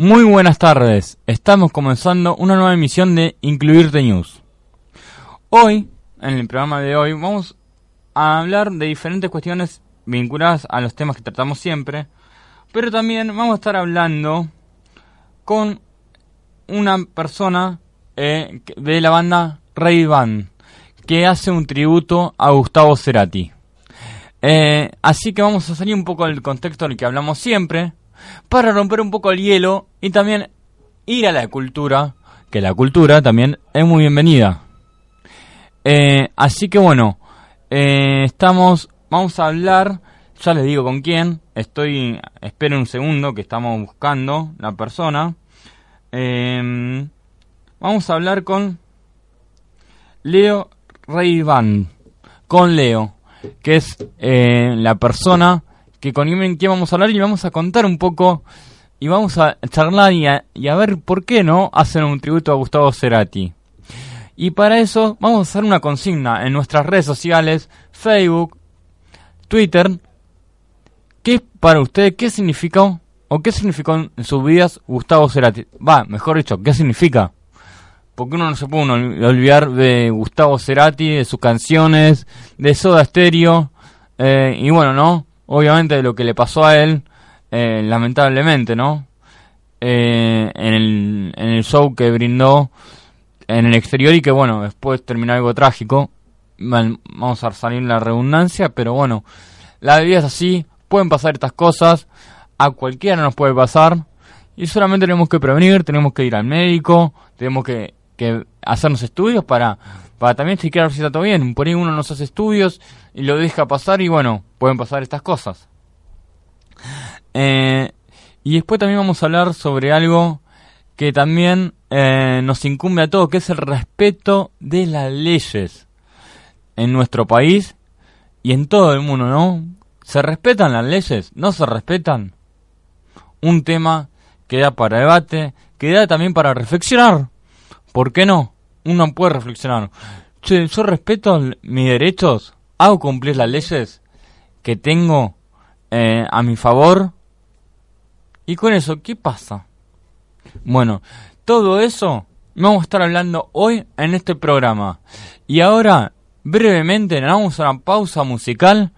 Muy buenas tardes, estamos comenzando una nueva emisión de Incluirte News. Hoy, en el programa de hoy, vamos a hablar de diferentes cuestiones vinculadas a los temas que tratamos siempre, pero también vamos a estar hablando con una persona eh, de la banda Ray Band, que hace un tributo a Gustavo Cerati. Eh, así que vamos a salir un poco del contexto del que hablamos siempre, para romper un poco el hielo y también ir a la cultura, que la cultura también es muy bienvenida. Eh, así que bueno, eh, estamos, vamos a hablar, ya les digo con quién, estoy, esperen un segundo que estamos buscando la persona. Eh, vamos a hablar con Leo Van con Leo, que es la persona que con quien vamos a hablar y vamos a contar un poco y vamos a charlar y a, ver por qué no hacen un tributo a Gustavo Cerati. Y para eso vamos a hacer una consigna en nuestras redes sociales, Facebook, Twitter. ¿Qué es para usted? ¿Qué significó o qué significó en sus vidas Gustavo Cerati? Va, mejor dicho, ¿qué significa? Porque uno no se puede olvidar de Gustavo Cerati, de sus canciones, de Soda Stereo. Eh, y bueno, ¿no? Obviamente lo que le pasó a él, eh, lamentablemente, ¿no? Eh, en, el, en el show que brindó en el exterior y que, bueno, después terminó algo trágico. Vamos a salir la redundancia, pero bueno, la vida es así, pueden pasar estas cosas, a cualquiera nos puede pasar, y solamente tenemos que prevenir, tenemos que ir al médico, tenemos que, que hacernos estudios para para también chequear si está todo bien. Por ahí uno no hace estudios y lo deja pasar y bueno, pueden pasar estas cosas. Eh, y después también vamos a hablar sobre algo que también eh, nos incumbe a todos, que es el respeto de las leyes en nuestro país y en todo el mundo, ¿no? ¿Se respetan las leyes? ¿No se respetan? Un tema que da para debate, que da también para reflexionar. ¿Por qué no? Uno puede reflexionar. Yo respeto mis derechos, hago cumplir las leyes que tengo eh, a mi favor. Y con eso, ¿qué pasa? Bueno, todo eso vamos a estar hablando hoy en este programa. Y ahora, brevemente, nos vamos a una pausa musical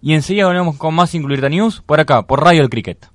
y enseguida volvemos con más Incluir News por acá, por Radio El Cricket.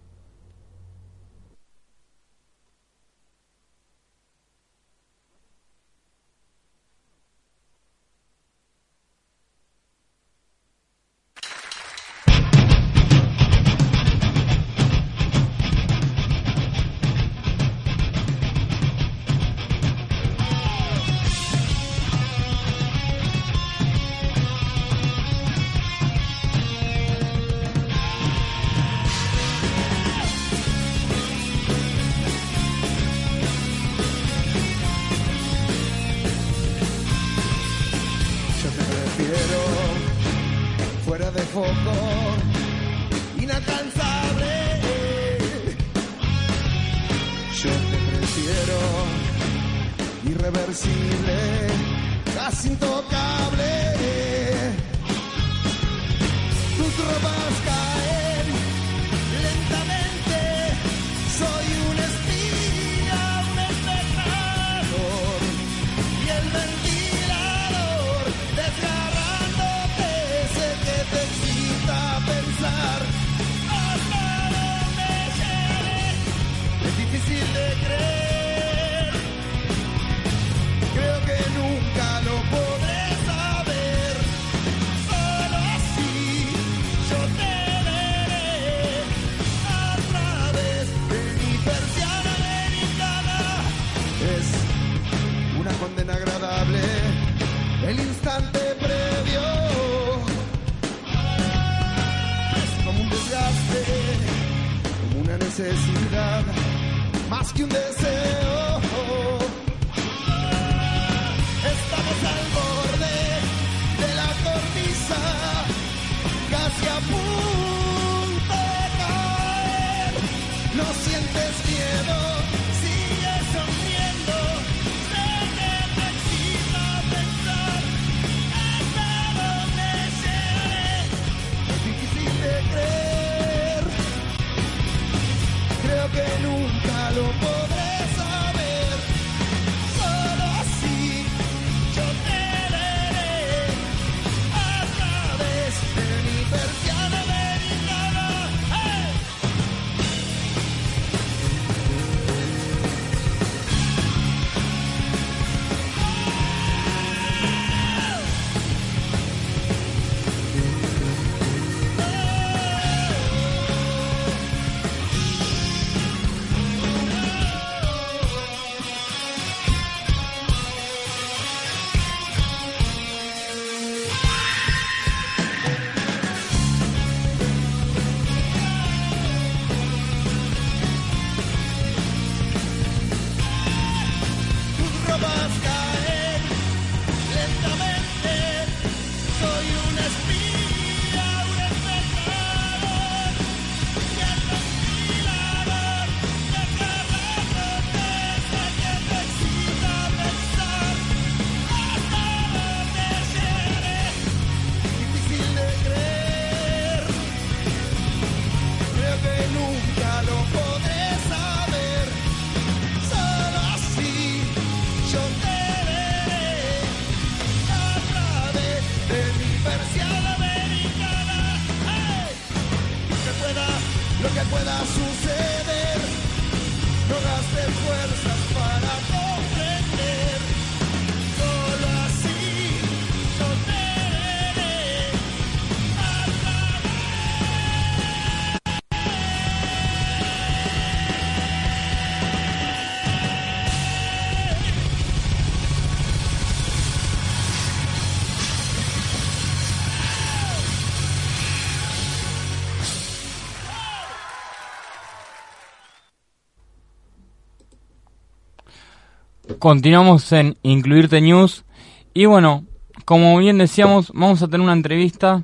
Continuamos en Incluirte News. Y bueno, como bien decíamos, vamos a tener una entrevista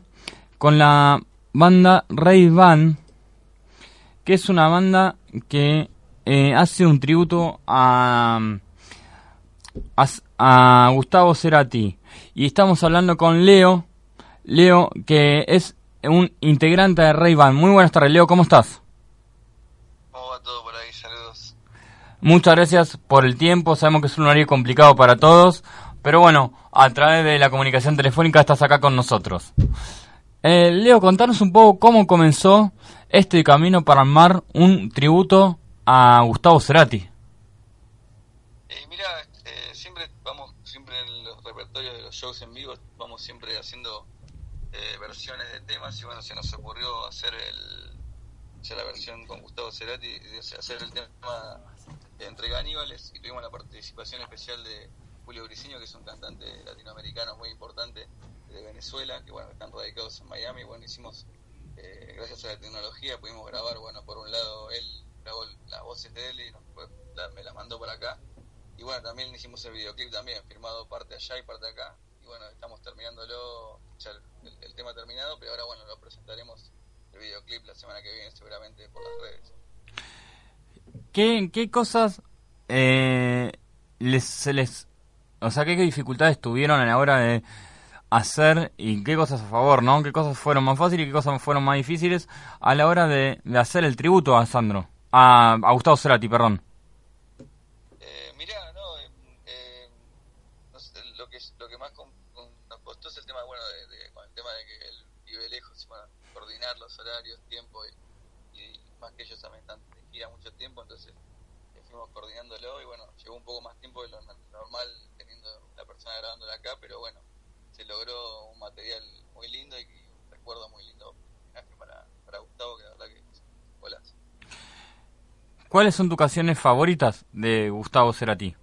con la banda Ray Band, que es una banda que eh, hace un tributo a, a, Gustavo Cerati. Y estamos hablando con Leo, Leo, que es un integrante de Ray Band. Muy buenas tardes, Leo, ¿cómo estás? ¿Cómo va todo por ahí? Saludos. Muchas gracias por el tiempo. Sabemos que es un horario complicado para todos. Pero bueno, a través de la comunicación telefónica estás acá con nosotros. Eh, Leo, contanos un poco cómo comenzó este camino para armar un tributo a Gustavo Cerati. Eh, mira, eh, siempre vamos, siempre en los repertorios de los shows en vivo, vamos siempre haciendo eh, versiones de temas y bueno, se nos ocurrió hacer el hacer la versión con Gustavo Cerati, hacer el tema entre caníbales y tuvimos la participación especial de Julio Briceño, que es un cantante latinoamericano muy importante de Venezuela, que bueno, están radicados en Miami, bueno, hicimos, eh, gracias a la tecnología, pudimos grabar, bueno, por un lado él grabó las voces de él y nos, la- me las mandó por acá, y bueno, también hicimos el videoclip también, firmado parte allá y parte acá, y bueno, estamos terminándolo, ya el- el tema terminado, pero ahora bueno, lo presentaremos el videoclip la semana que viene seguramente por las redes. ¿Qué, qué cosas eh, les, se les... O sea, ¿qué, dificultades tuvieron a la hora de hacer y qué cosas a favor, ¿no? ¿Qué cosas fueron más fáciles y qué cosas fueron más difíciles a la hora de, de hacer el tributo a Sandro? A, a Gustavo Cerati, perdón. Eh, mirá, no, eh, eh, no sé, lo que lo que más con- con- nos costó es el tema, bueno, de, de- con el tema de que él vive lejos y bueno, coordinar los horarios, tiempo y, y más que ellos también están de gira mucho tiempo, entonces eh, fuimos coordinándolo y bueno, un poco más tiempo de lo no- normal teniendo la persona grabándola acá, pero bueno, se logró un material muy lindo y, un recuerdo muy lindo para, Gustavo, que la verdad que es un. ¿Cuáles son tus canciones favoritas de Gustavo Cerati?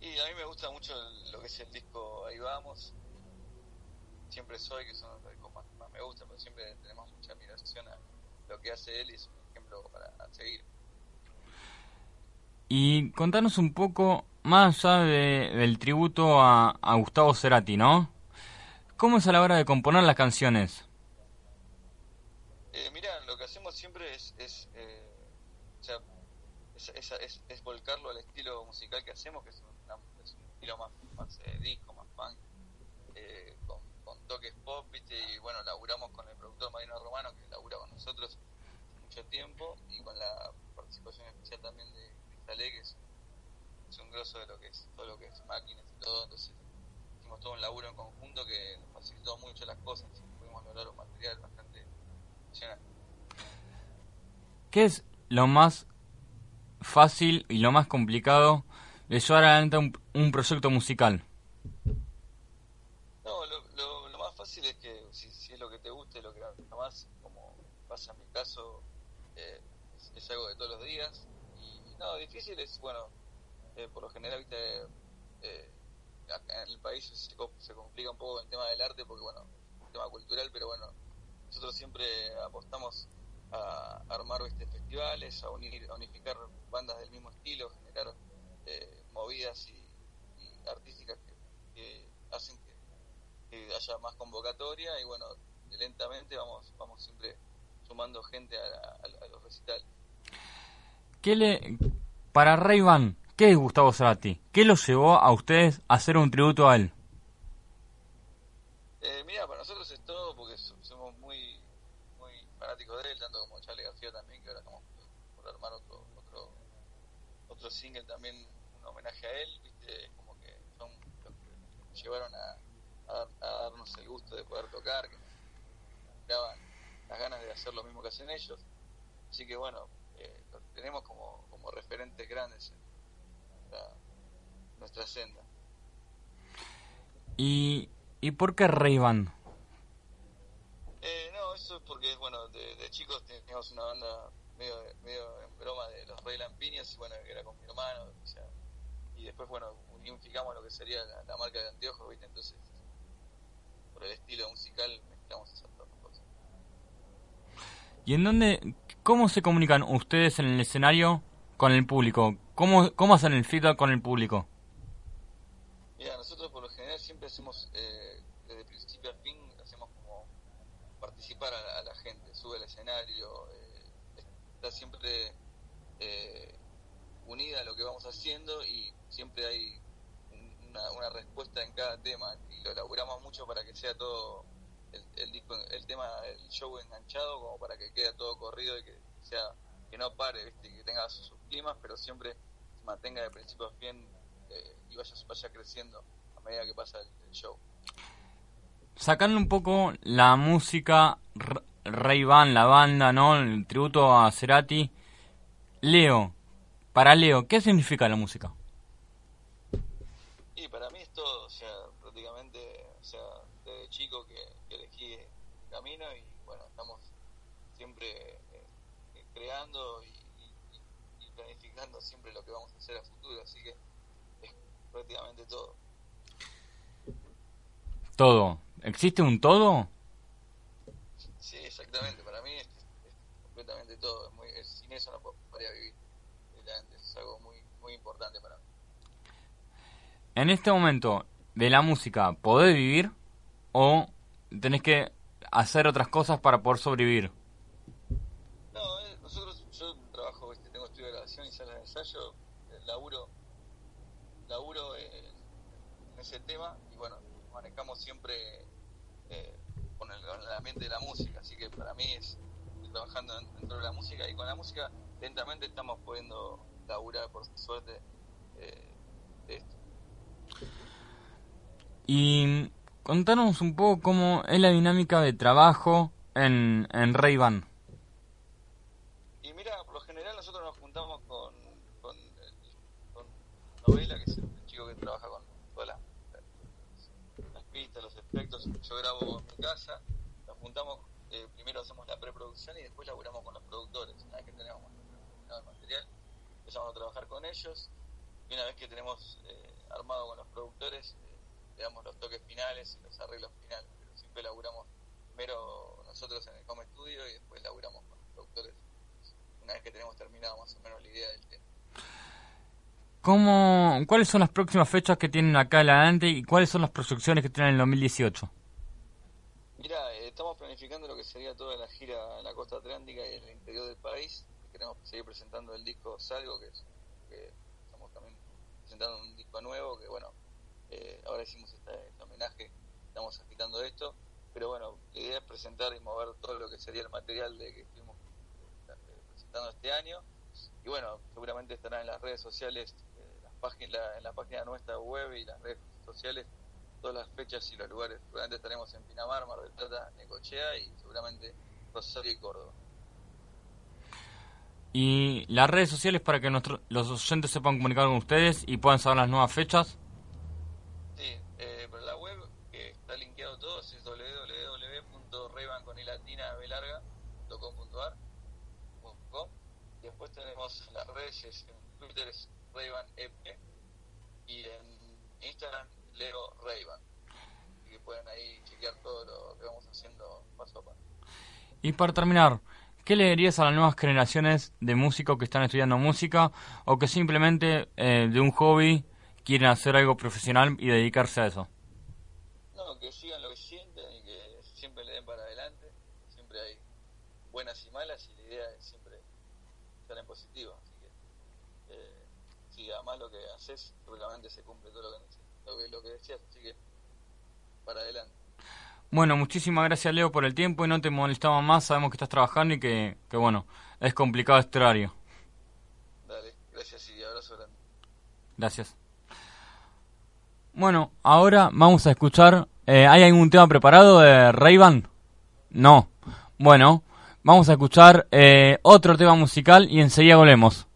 Y a mí me gusta mucho el- lo que es el disco Ahí Vamos. Siempre soy, que son los discos más, más me gustan, pero siempre tenemos mucha admiración a lo que hace él y es un ejemplo para seguir. Y contanos un poco más allá de- del tributo a, Gustavo Cerati, ¿no? ¿Cómo es a la hora de componer las canciones? Eh, mira, lo que hacemos siempre es, es, eh, o sea, es, es- volcarlo al estilo musical que hacemos, que es, una- un estilo más, más eh, disco, más punk, eh, con, con toques pop, ¿viste? y bueno, laburamos con el productor Marino Romano, que labura con nosotros mucho tiempo, y con la participación especial también de Cristalé, que es, es un grosso de lo que es todo lo que es máquinas y todo, entonces hicimos todo un laburo en conjunto que nos facilitó mucho las cosas, y pudimos lograr un material bastante impresionante. ¿Qué es lo más fácil y lo más complicado de llevar adelante un, un proyecto musical? No, lo, lo, lo más fácil es que si, si es lo que te guste, lo que más, como pasa en mi caso, eh, es, es algo de todos los días. No, difícil es, bueno, eh, por lo general, eh, acá en el país se, co- se complica un poco el tema del arte porque, bueno, un tema cultural, pero bueno, nosotros siempre apostamos a armar festivales, a, unir, a unificar bandas del mismo estilo, generar eh, movidas y, artísticas que, hacen que, haya más convocatoria y bueno, lentamente vamos vamos siempre sumando gente a los recitales. ¿Qué le para Ray Ban, qué es Gustavo Cerati? ¿Qué lo llevó a ustedes a hacer un tributo a él? Eh, mira, para nosotros es todo porque so- somos muy fanáticos de él, tanto como Charlie García también, que ahora estamos por, armar otro otro otro single también, un homenaje a él, viste, como que son los que nos llevaron a, a a darnos el gusto de poder tocar, que nos daban las ganas de hacer lo mismo que hacen ellos. Así que bueno, tenemos como, como referentes grandes en nuestra, nuestra senda. ¿Y, y por qué Ray Ban? Eh, no, eso es porque, bueno, de, de chicos teníamos una banda medio, medio en broma de los Rey Lampiños, y bueno, que era con mi hermano, o sea, y después, bueno, unificamos lo que sería la, la marca de anteojos, ¿viste? Entonces, por el estilo musical, mezclamos esas dos. ¿Y en dónde, cómo se comunican ustedes en el escenario con el público? ¿Cómo, cómo hacen el feedback con el público? Mira, nosotros por lo general siempre hacemos, eh, desde principio a fin, hacemos como participar a la, gente, sube al escenario, eh, está siempre eh, unida a lo que vamos haciendo y siempre hay un- una, una respuesta en cada tema y lo elaboramos mucho para que sea todo el, el disco, el tema, el show enganchado como para que quede todo corrido y que sea que no pare, ¿viste? que tenga sus, climas, pero siempre se mantenga de principio a fin eh, y vaya, vaya creciendo a medida que pasa el, el show. Sacando un poco la música, Ray Ban, la banda, ¿no? El tributo a Cerati. Leo, para Leo, ¿qué significa la música? Y para mí es todo, o sea, prácticamente, o sea, desde chico que, camino y bueno, estamos siempre eh, creando y, y- y planificando siempre lo que vamos a hacer a futuro, así que es prácticamente todo. Todo. ¿Existe un todo? Sí, exactamente, para mí es, es completamente todo, es muy, es- sin eso no po- podría vivir, es algo muy, muy importante para mí. En este momento de la música, ¿podés vivir? ¿O tenés que hacer otras cosas para poder sobrevivir? No, eh, nosotros, yo trabajo, ¿viste? tengo estudio de grabación y salas de ensayo, eh, laburo, laburo eh, en ese tema y bueno, manejamos siempre eh, con, el, con el ambiente de la música, así que para mí es trabajando en- dentro de la música y con la música lentamente estamos pudiendo laburar por suerte eh, de esto. Y contanos un poco cómo es la dinámica de trabajo en, en Ray-Ban. Y mira, por lo general nosotros nos juntamos con, con, el- con Novela, que es el chico que trabaja con todas las, pistas, los efectos. Yo grabo en mi casa, nos juntamos, eh, primero hacemos la preproducción y después laburamos con los productores. Una vez que tenemos el material, empezamos a trabajar con ellos. Y una vez que tenemos eh, armado con los productores, le damos los toques finales y los arreglos finales. Pero siempre laburamos primero nosotros en el home studio y después laburamos con los productores una vez que tenemos terminado más o menos la idea del tema. ¿Cómo, ¿Cuáles son las próximas fechas que tienen acá adelante y cuáles son las proyecciones que tienen en el 2018? Mira, eh, estamos planificando lo que sería toda la gira en la costa atlántica y en el interior del país. Queremos seguir presentando el disco Salgo, que, es, que estamos también presentando un disco nuevo, que bueno, ahora hicimos este, homenaje, estamos agitando esto, pero bueno, la idea es presentar y mover todo lo que sería el material de que estuvimos eh, presentando este año. Y bueno, seguramente estará en las redes sociales, eh, las páginas, la- en la página de nuestra web y las redes sociales todas las fechas y los lugares. Seguramente estaremos en Pinamar, Mar del Plata, Necochea y seguramente Rosario y Córdoba. Y las redes sociales para que nuestro- los oyentes sepan comunicar con ustedes y puedan saber las nuevas fechas. Sí, eh, pero la web que está linkeado todo es www.raybanconilatina.com.ar .com. Y tenemos las redes, en Twitter es Rayban EP y en Instagram Leo Rayban. Así que pueden ahí chequear todo lo que vamos haciendo paso a paso. Y para terminar, ¿qué le dirías a las nuevas generaciones de músicos que están estudiando música o que simplemente eh, de un hobby quieren hacer algo profesional y dedicarse a eso? No, que sigan lo que sienten y que siempre le den para adelante. Siempre hay buenas y malas y la idea es siempre estar en positivo. Así que, eh, si además lo que haces, seguramente se cumple todo lo que, lo que, lo que decías. Así que, para adelante. Bueno, muchísimas gracias Leo por el tiempo y no te molestamos más, sabemos que estás trabajando y que, que bueno, es complicado este horario. Dale, gracias y abrazo grande. Gracias. Bueno, ahora vamos a escuchar. eh, ¿Hay algún tema preparado de Ray-Ban? No. Bueno, vamos a escuchar eh, otro tema musical y enseguida volvemos.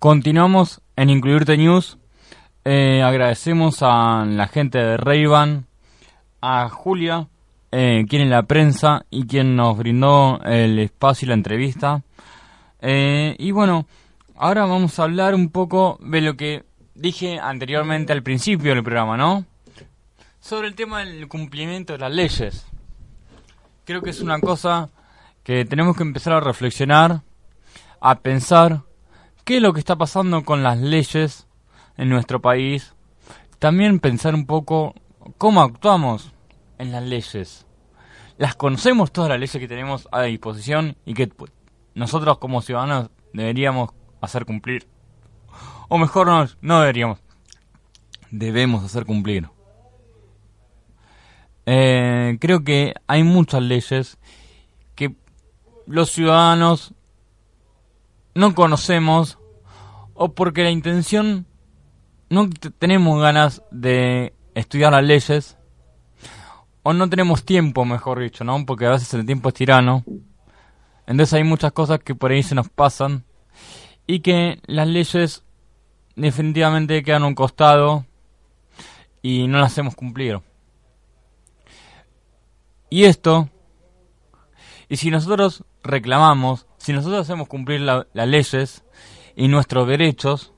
Continuamos en Incluirte News. Eh, agradecemos a la gente de Rayban, a Julia, eh, quien en la prensa y quien nos brindó el espacio y la entrevista. Eh, y bueno, ahora vamos a hablar un poco de lo que dije anteriormente al principio del programa, ¿no? Sobre el tema del cumplimiento de las leyes. Creo que es una cosa que tenemos que empezar a reflexionar, a pensar qué es lo que está pasando con las leyes en nuestro país. También pensar un poco cómo actuamos en las leyes. Las conocemos todas las leyes que tenemos a disposición y que nosotros como ciudadanos deberíamos hacer cumplir. O mejor no, no deberíamos. Debemos hacer cumplir. Eh, creo que hay muchas leyes que los ciudadanos no conocemos o porque la intención no tenemos ganas de estudiar las leyes o no tenemos tiempo, mejor dicho, ¿no? Porque a veces el tiempo es tirano. Entonces hay muchas cosas que por ahí se nos pasan y que las leyes definitivamente quedan a un costado y no las hacemos cumplir. Y esto, y si nosotros reclamamos, si nosotros hacemos cumplir la- las leyes y nuestros derechos,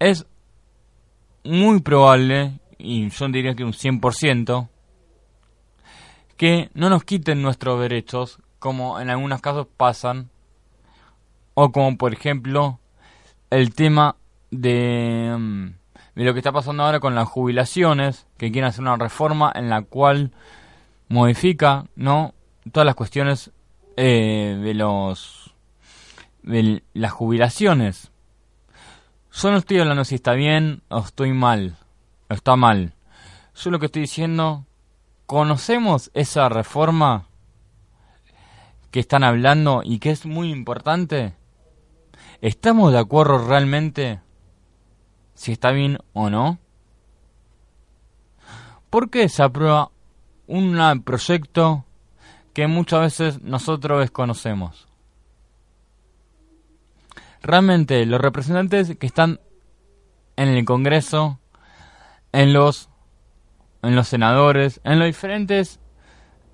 es muy probable, y yo diría que un 100%, que no nos quiten nuestros derechos, como en algunos casos pasan, o como por ejemplo el tema de, mm, de lo que está pasando ahora con las jubilaciones, que quieren hacer una reforma en la cual modifica, ¿no? Todas las cuestiones eh, de los de las jubilaciones. Yo no estoy hablando si está bien o estoy mal, o está mal. Yo lo que estoy diciendo, ¿conocemos esa reforma que están hablando y que es muy importante? ¿Estamos de acuerdo realmente si está bien o no? ¿Por qué se aprueba un proyecto que muchas veces nosotros desconocemos? Realmente los representantes que están en el Congreso, en los en los senadores, en los diferentes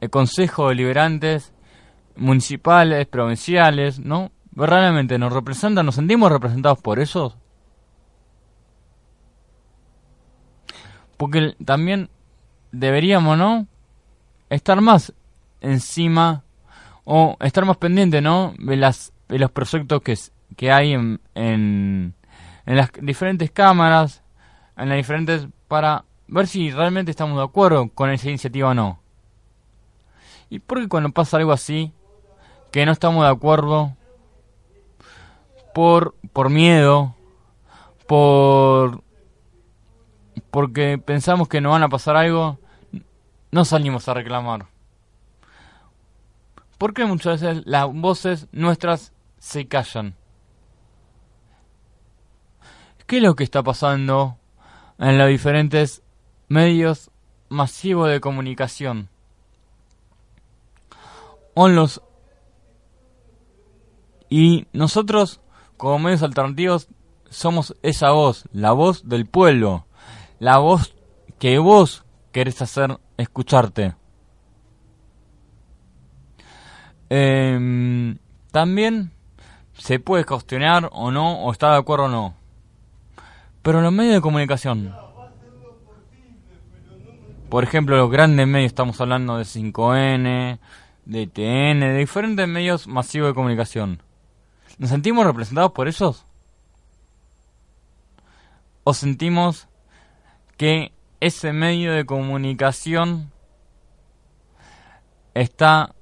eh, consejos deliberantes municipales, provinciales, ¿no? ¿Realmente nos representan, nos sentimos representados por eso? Porque también deberíamos, ¿no? Estar más encima o estar más pendiente, ¿no? De, las, de los proyectos que, que hay en, en, las diferentes cámaras, en las diferentes, para ver si realmente estamos de acuerdo con esa iniciativa o no. Y porque cuando pasa algo así, que no estamos de acuerdo, por, por miedo, por porque pensamos que nos van a pasar algo, no salimos a reclamar. Porque muchas veces las voces nuestras se callan. ¿Qué es lo que está pasando en los diferentes medios masivos de comunicación? Y nosotros, como medios alternativos, somos esa voz, la voz del pueblo, la voz que vos querés hacer escucharte. Em, también se puede cuestionar o no, o estar de acuerdo o no. Pero los medios de comunicación, por ejemplo, los grandes medios, estamos hablando de 5N, de TN, de diferentes medios masivos de comunicación. ¿Nos sentimos representados por ellos? ¿O sentimos que ese medio de comunicación está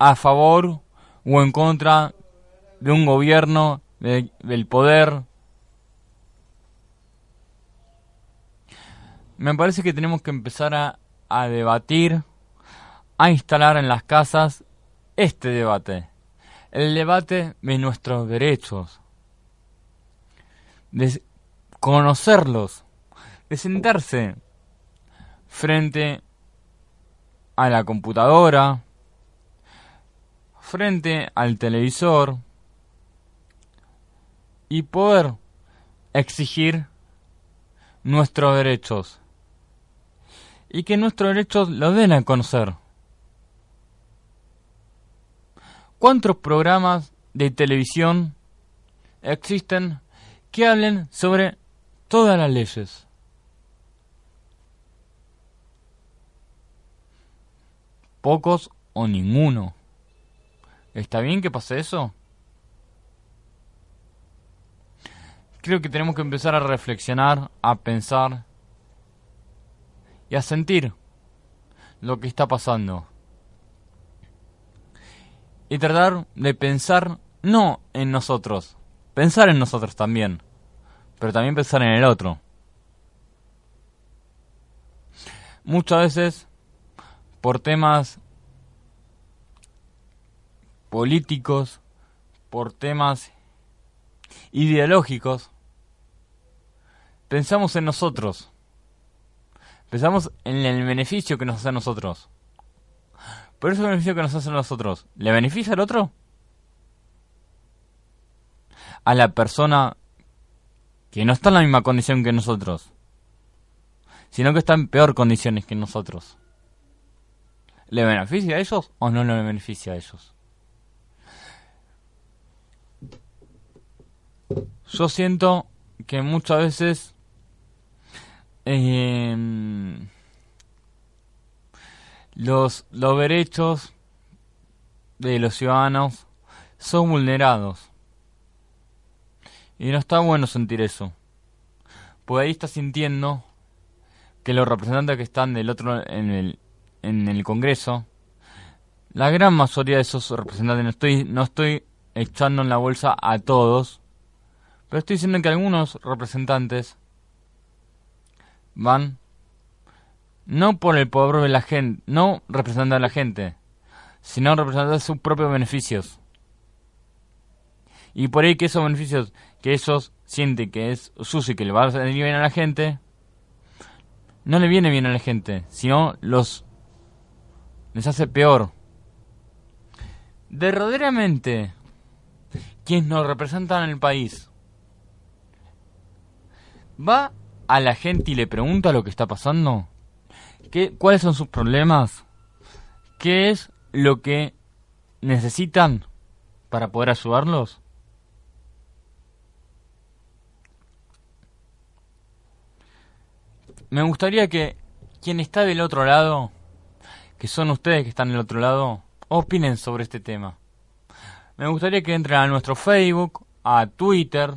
a favor o en contra de un gobierno, del poder. Me parece que tenemos que empezar a, a debatir, a instalar en las casas este debate, el debate de nuestros derechos, de conocerlos, de sentarse frente a la computadora, frente al televisor. Y poder exigir nuestros derechos y que nuestros derechos los den a conocer. ¿Cuántos programas de televisión existen que hablen sobre todas las leyes? Pocos o ninguno. ¿Está bien que pase eso? Creo que tenemos que empezar a reflexionar, a pensar y a sentir lo que está pasando. Y tratar de pensar no en nosotros, pensar en nosotros también, pero también pensar en el otro. Muchas veces, por temas políticos, por temas ideológicos, pensamos en nosotros. Pensamos en el beneficio que nos hace a nosotros. Pero ese beneficio que nos hace a nosotros, ¿le beneficia al otro? A la persona que no está en la misma condición que nosotros, sino que está en peor condiciones que nosotros. ¿Le beneficia a ellos o no le beneficia a ellos? Yo siento que muchas veces em, los, los derechos de los ciudadanos son vulnerados. Y no está bueno sentir eso. Porque ahí está sintiendo que los representantes que están del otro en el, en el Congreso, la gran mayoría de esos representantes, no estoy, no estoy echando en la bolsa a todos, pero estoy diciendo que algunos representantes van no por el poder de la gente, no representando a la gente, sino representando sus propios beneficios. Y por ahí que esos beneficios que ellos sienten que es sucio y que le va a venir bien a la gente, no le viene bien a la gente, sino los les hace peor. Verdaderamente quienes nos representan en el país, va a la gente y le pregunta lo que está pasando? ¿Qué, ¿Cuáles son sus problemas? ¿Qué es lo que necesitan para poder ayudarlos? Me gustaría que quien está del otro lado, que son ustedes que están del otro lado, opinen sobre este tema. Me gustaría que entren a nuestro Facebook, a Twitter,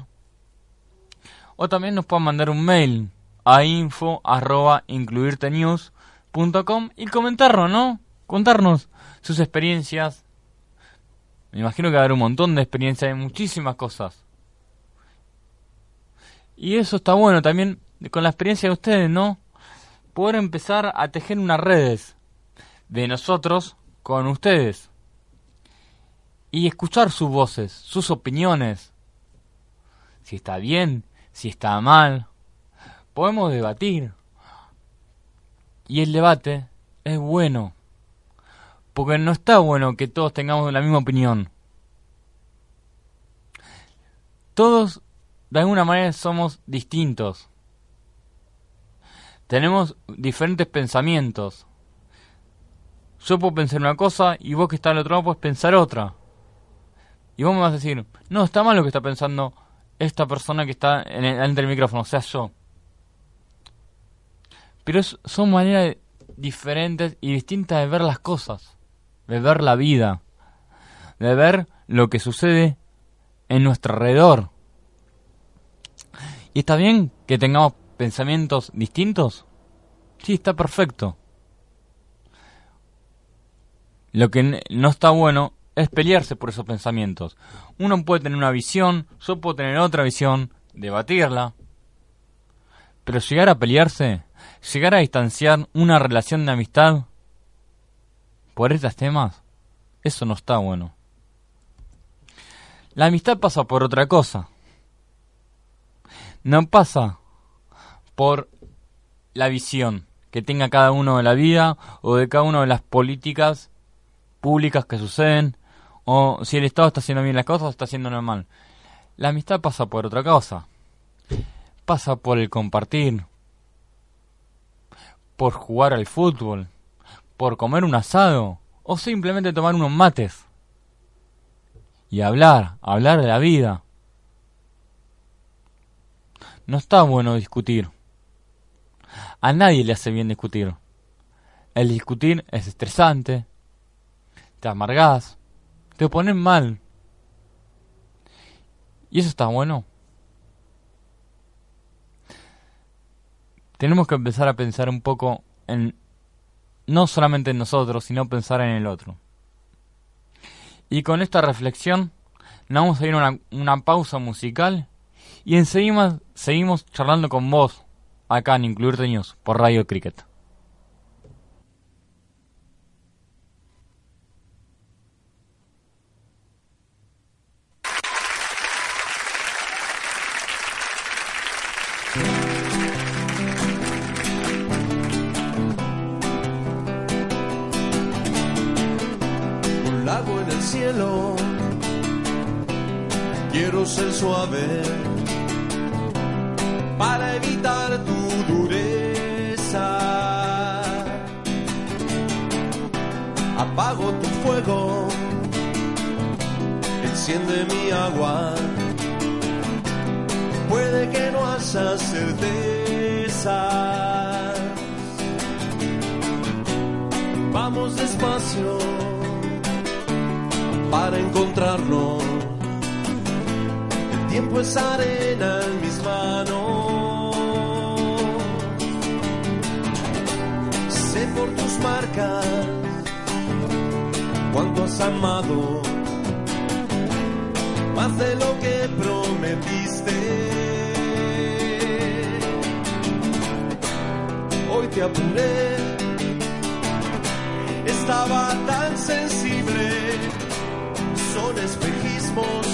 o también nos puedan mandar un mail a info arroba incluirtenews.com y comentarnos, ¿no? Contarnos sus experiencias. Me imagino que va a haber un montón de experiencias de muchísimas cosas. Y eso está bueno también con la experiencia de ustedes, ¿no? Poder empezar a tejer unas redes de nosotros con ustedes. Y escuchar sus voces, sus opiniones. Si está bien, si está mal. Podemos debatir. Y el debate es bueno. Porque no está bueno que todos tengamos la misma opinión. Todos, de alguna manera, somos distintos. Tenemos diferentes pensamientos. Yo puedo pensar una cosa y vos que estás al otro lado puedes pensar otra. Y vos me vas a decir, no, está mal lo que está pensando esta persona que está en el, entre el micrófono, o sea, yo. Pero son maneras diferentes y distintas de ver las cosas, de ver la vida, de ver lo que sucede en nuestro alrededor. ¿Y está bien que tengamos pensamientos distintos? Sí, está perfecto. Lo que no está bueno es pelearse por esos pensamientos. Uno puede tener una visión, yo puedo tener otra visión, debatirla. Pero llegar a pelearse, llegar a distanciar una relación de amistad por estos temas, eso no está bueno. La amistad pasa por otra cosa. No pasa por la visión que tenga cada uno de la vida o de cada una de las políticas públicas que suceden o si el Estado está haciendo bien las cosas o está haciendo mal. La amistad pasa por otra cosa. Pasa por el compartir, por jugar al fútbol, por comer un asado o simplemente tomar unos mates y hablar, hablar de la vida. No está bueno discutir. A nadie le hace bien discutir. El discutir es estresante, te amargás, te ponen mal. Y eso está bueno. Tenemos que empezar a pensar un poco en no solamente en nosotros, sino pensar en el otro. Y con esta reflexión, nos vamos a ir a una, una pausa musical y enseguida seguimos charlando con vos acá en Incluirte News por Radio Cricket. Ser suave para evitar tu dureza. Apago tu fuego, enciende mi agua. Puede que no haya certeza. Vamos despacio para encontrarnos. Tiempo es arena en mis manos. Sé por tus marcas cuánto has amado, más de lo que prometiste. Hoy te apuré, estaba tan sensible son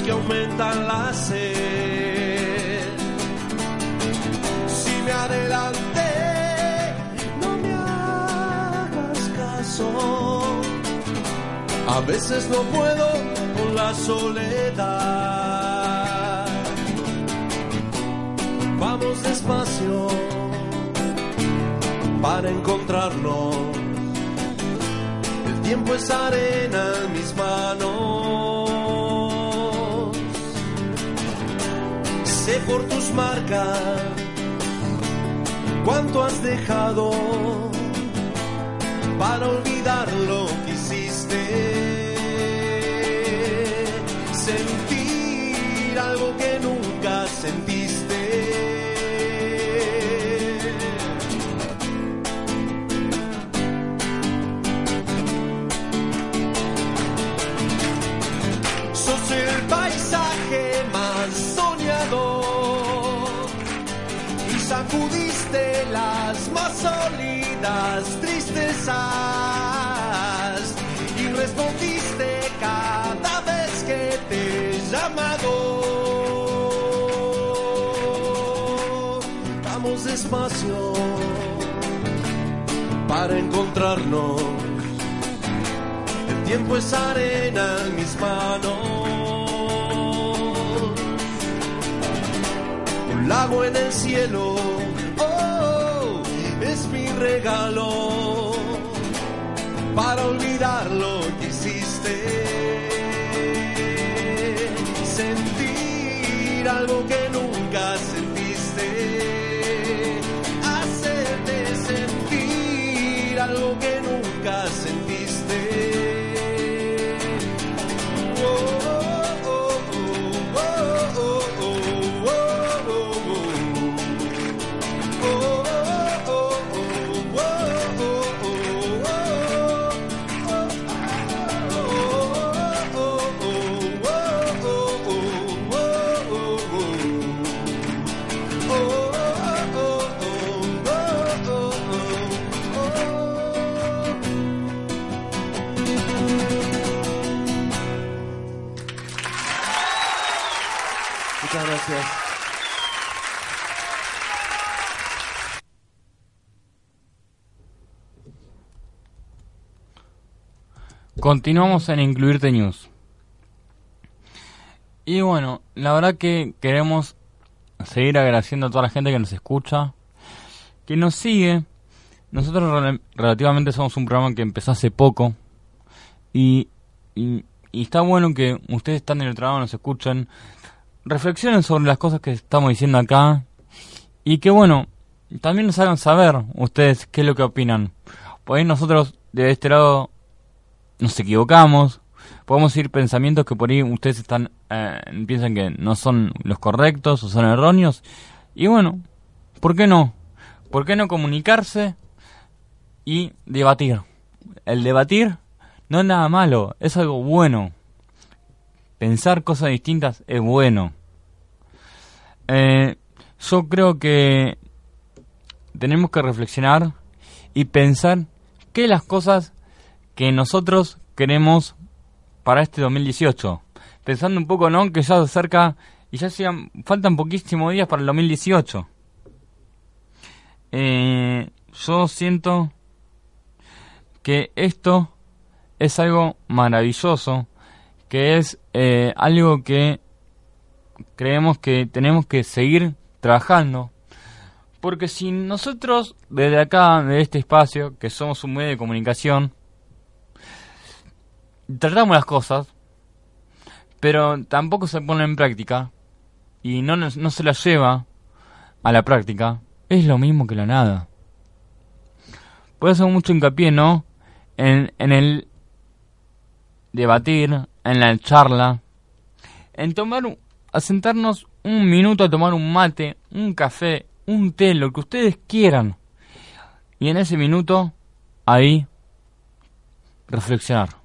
que aumentan la sed. Si me adelanté, no me hagas caso. A veces no puedo con la soledad. Vamos despacio para encontrarnos. El tiempo es arena en mis manos. Marcas cuánto has dejado para olvidar lo que hiciste. Sentir algo que nunca sentiste. Sacudiste las más sólidas tristezas y respondiste cada vez que te he llamado. Vamos despacio para encontrarnos. El tiempo es arena en mis manos. Lago en el cielo, oh, es mi regalo para olvidar lo que hiciste. Sentir algo que nunca sentiste. Hacerte sentir algo que nunca Continuamos en Incluirte News. Y bueno, la verdad que queremos seguir agradeciendo a toda la gente que nos escucha, que nos sigue. Nosotros rel- relativamente somos un programa que empezó hace poco. Y, y, está bueno que ustedes están en el trabajo, nos escuchen, reflexionen sobre las cosas que estamos diciendo acá. Y que bueno, también nos hagan saber ustedes qué es lo que opinan. Ahí nosotros de este lado nos equivocamos, podemos decir pensamientos que por ahí ustedes están eh, piensan que no son los correctos o son erróneos. Y bueno, ¿por qué no? ¿Por qué no comunicarse y debatir? El debatir no es nada malo, es algo bueno. Pensar cosas distintas es bueno. Eh, yo creo que tenemos que reflexionar y pensar que las cosas que nosotros queremos para este 2018. Pensando un poco, ¿no? Que ya se acerca y ya sean, faltan poquísimos días para el 2018. Eh, yo siento que esto es algo maravilloso, que es eh, algo que creemos que tenemos que seguir trabajando. Porque si nosotros desde acá, de este espacio, que somos un medio de comunicación, tratamos las cosas, pero tampoco se pone en práctica y no, no se las lleva a la práctica, es lo mismo que la nada. Por eso mucho hincapié, ¿no? En, en el debatir, en la charla, en tomar, a sentarnos un minuto a tomar un mate, un café, un té, lo que ustedes quieran. Y en ese minuto, ahí, reflexionar.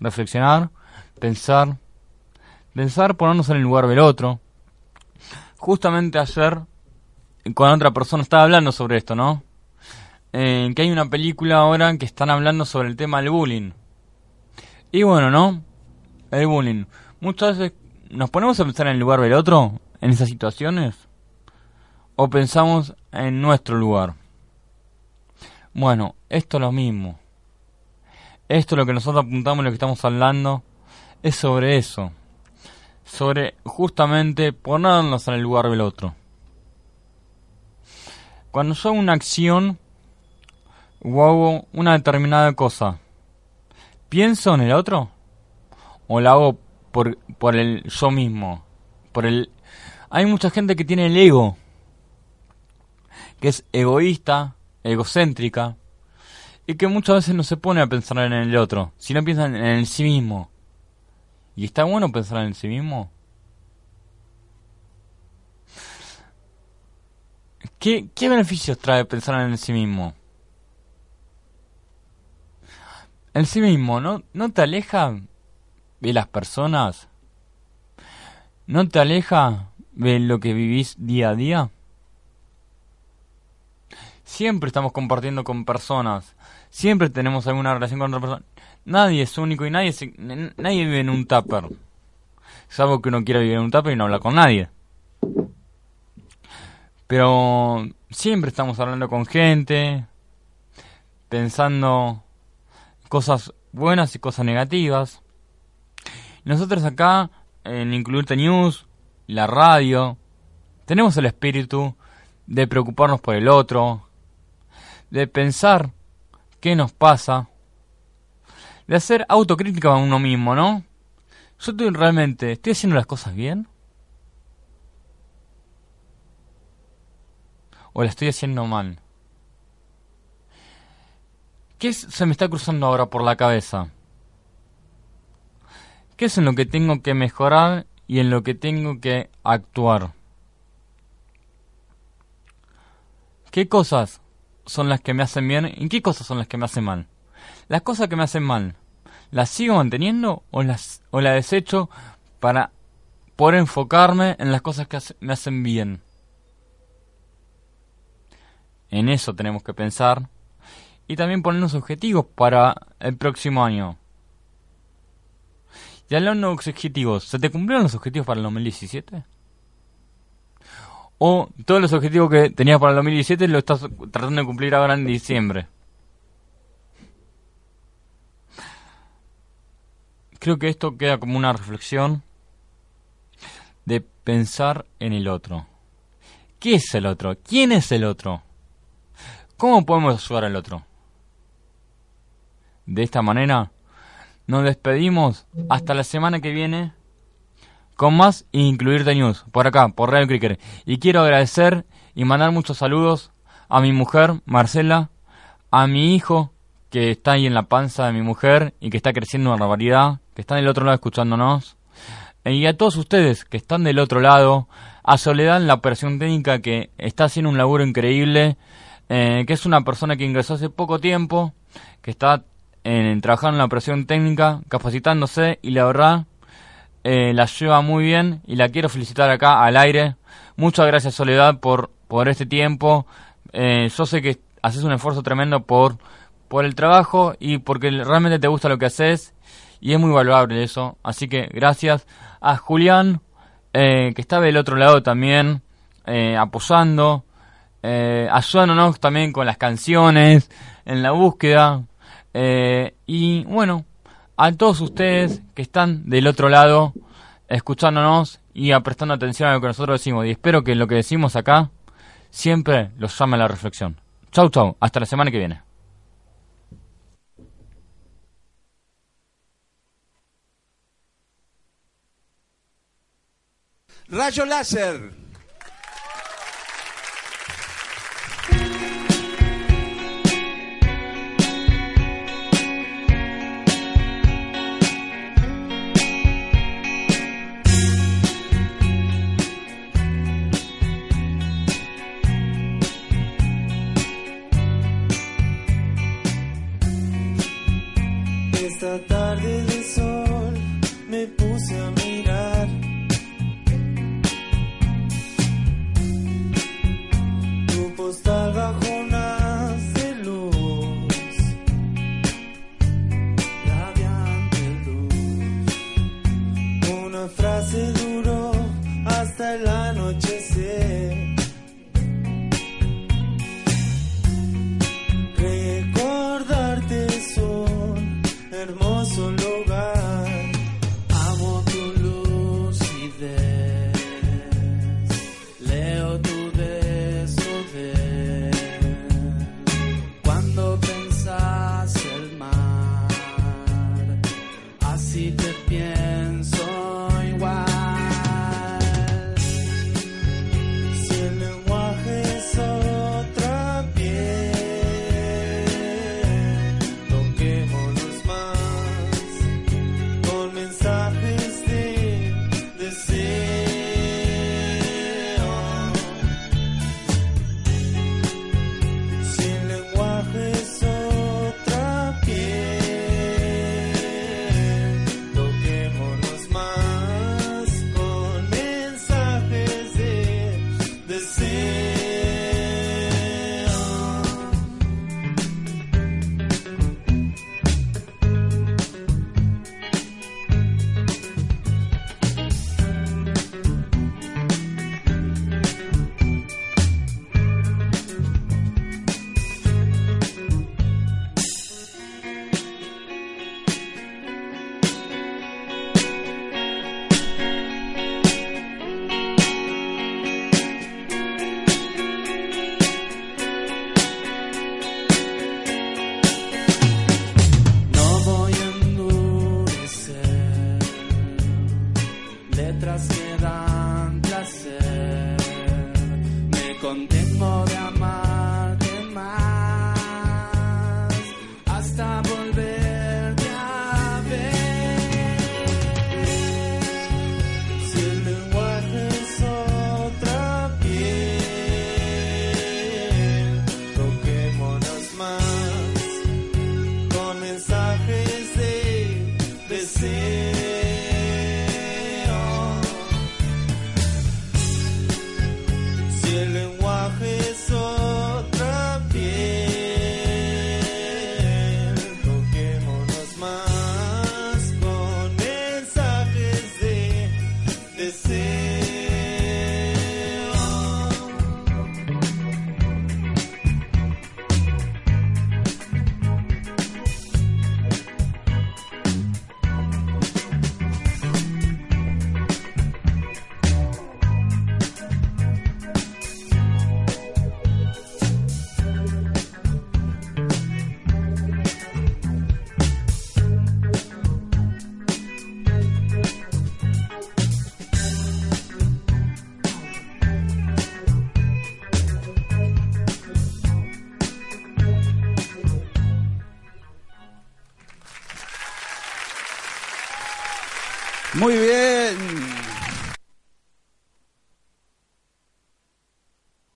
Reflexionar, pensar, pensar, ponernos en el lugar del otro. Justamente ayer, con otra persona, estaba hablando sobre esto, ¿no? Eh, que hay una película ahora que están hablando sobre el tema del bullying. Y bueno, ¿no? El bullying. Muchas veces nos ponemos a pensar en el lugar del otro, en esas situaciones, o pensamos en nuestro lugar. Bueno, esto es lo mismo. Esto es lo que nosotros apuntamos, lo que estamos hablando, es sobre eso. Sobre justamente ponernos en el lugar del otro. Cuando yo hago una acción o hago una determinada cosa, ¿pienso en el otro? ¿O la hago por, por el yo mismo? Por el... Hay mucha gente que tiene el ego, que es egoísta, egocéntrica, y que muchas veces no se pone a pensar en el otro, sino piensa en el sí mismo. ¿Y está bueno pensar en sí mismo? ¿Qué, qué beneficios trae pensar en sí mismo? El sí mismo, ¿no, ¿no te aleja de las personas? ¿No te aleja de lo que vivís día a día? Siempre estamos compartiendo con personas. Siempre tenemos alguna relación con otra persona. Nadie es único y nadie, nadie vive en un tupper. Salvo que uno quiera vivir en un tupper y no habla con nadie. Pero siempre estamos hablando con gente, pensando cosas buenas y cosas negativas. Nosotros acá, en Incluirte News, la radio, tenemos el espíritu de preocuparnos por el otro, de pensar qué nos pasa, de hacer autocrítica a uno mismo, ¿no? Yo estoy realmente, ¿estoy haciendo las cosas bien? ¿O las estoy haciendo mal? ¿Qué se me está cruzando ahora por la cabeza? ¿Qué es en lo que tengo que mejorar y en lo que tengo que actuar? ¿Qué cosas son las que me hacen bien y qué cosas son las que me hacen mal. Las cosas que me hacen mal, ¿las sigo manteniendo o las o la desecho para poder enfocarme en las cosas que me hacen bien? En eso tenemos que pensar y también ponernos objetivos para el próximo año. Y hablando de objetivos, ¿se te cumplieron los objetivos para el 2017? O todos los objetivos que tenías para el 2017 lo estás tratando de cumplir ahora en diciembre. Creo que esto queda como una reflexión de pensar en el otro. ¿Qué es el otro? ¿Quién es el otro? ¿Cómo podemos ayudar al otro? De esta manera, nos despedimos hasta la semana que viene con más incluir The News, por acá, por Radio Cricket. Y quiero agradecer y mandar muchos saludos a mi mujer, Marcela, a mi hijo, que está ahí en la panza de mi mujer y que está creciendo una barbaridad, que está del otro lado escuchándonos. Y a todos ustedes que están del otro lado, a Soledad en la operación técnica que está haciendo un laburo increíble, eh, que es una persona que ingresó hace poco tiempo, que está en, trabajando en la operación técnica, capacitándose y la verdad eh, la lleva muy bien y la quiero felicitar acá al aire. Muchas gracias Soledad por, por este tiempo. Eh, yo sé que haces un esfuerzo tremendo por, por el trabajo y porque realmente te gusta lo que haces y es muy valorable eso. Así que gracias a Julián, eh, que estaba del otro lado también, apoyando, ayudándonos también con las canciones, en la búsqueda. y bueno, a todos ustedes que están del otro lado, escuchándonos y prestando atención a lo que nosotros decimos. Y espero que lo que decimos acá siempre los llame a la reflexión. Chau, chau. Hasta la semana que viene. Rayo láser. Me contengo de amarte